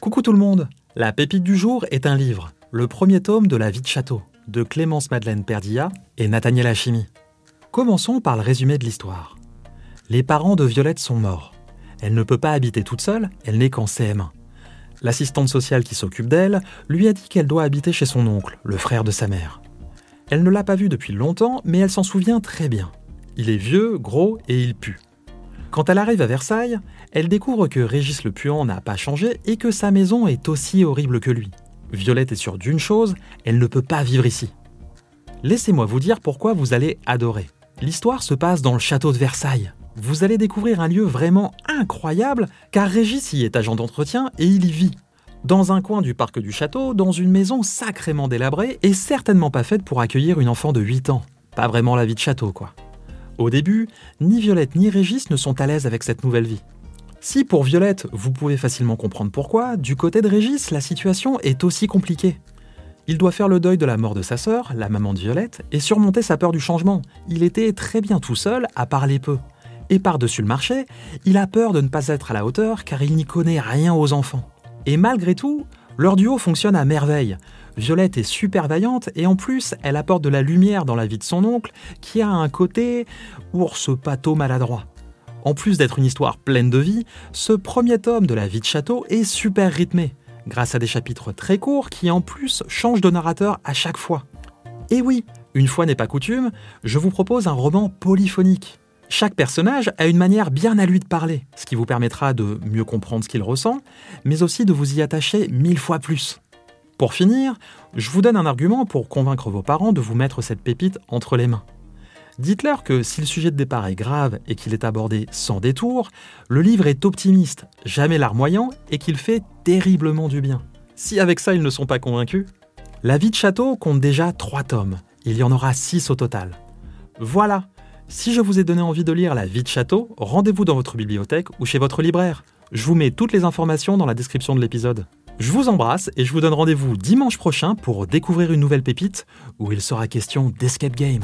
Coucou tout le monde La pépite du jour est un livre, le premier tome de La vie de château, de Clémence Madeleine Perdilla et Nathaniel Hachimi. Commençons par le résumé de l'histoire. Les parents de Violette sont morts. Elle ne peut pas habiter toute seule, elle n'est qu'en CM1. L'assistante sociale qui s'occupe d'elle lui a dit qu'elle doit habiter chez son oncle, le frère de sa mère. Elle ne l'a pas vu depuis longtemps, mais elle s'en souvient très bien. Il est vieux, gros et il pue. Quand elle arrive à Versailles, elle découvre que Régis le puant n'a pas changé et que sa maison est aussi horrible que lui. Violette est sûre d'une chose, elle ne peut pas vivre ici. Laissez-moi vous dire pourquoi vous allez adorer. L'histoire se passe dans le château de Versailles. Vous allez découvrir un lieu vraiment incroyable car Régis y est agent d'entretien et il y vit. Dans un coin du parc du château, dans une maison sacrément délabrée et certainement pas faite pour accueillir une enfant de 8 ans. Pas vraiment la vie de château, quoi. Au début, ni Violette ni Régis ne sont à l'aise avec cette nouvelle vie. Si pour Violette, vous pouvez facilement comprendre pourquoi, du côté de Régis, la situation est aussi compliquée. Il doit faire le deuil de la mort de sa sœur, la maman de Violette, et surmonter sa peur du changement. Il était très bien tout seul, à parler peu. Et par-dessus le marché, il a peur de ne pas être à la hauteur car il n'y connaît rien aux enfants. Et malgré tout, leur duo fonctionne à merveille. Violette est super vaillante et en plus, elle apporte de la lumière dans la vie de son oncle qui a un côté ours pâteau maladroit. En plus d'être une histoire pleine de vie, ce premier tome de la vie de château est super rythmé, grâce à des chapitres très courts qui en plus changent de narrateur à chaque fois. Et oui, une fois n'est pas coutume, je vous propose un roman polyphonique. Chaque personnage a une manière bien à lui de parler, ce qui vous permettra de mieux comprendre ce qu'il ressent, mais aussi de vous y attacher mille fois plus. Pour finir, je vous donne un argument pour convaincre vos parents de vous mettre cette pépite entre les mains. Dites-leur que si le sujet de départ est grave et qu'il est abordé sans détour, le livre est optimiste, jamais larmoyant et qu'il fait terriblement du bien. Si avec ça ils ne sont pas convaincus, La vie de château compte déjà trois tomes. Il y en aura six au total. Voilà, si je vous ai donné envie de lire La vie de château, rendez-vous dans votre bibliothèque ou chez votre libraire. Je vous mets toutes les informations dans la description de l'épisode. Je vous embrasse et je vous donne rendez-vous dimanche prochain pour découvrir une nouvelle pépite où il sera question d'escape game.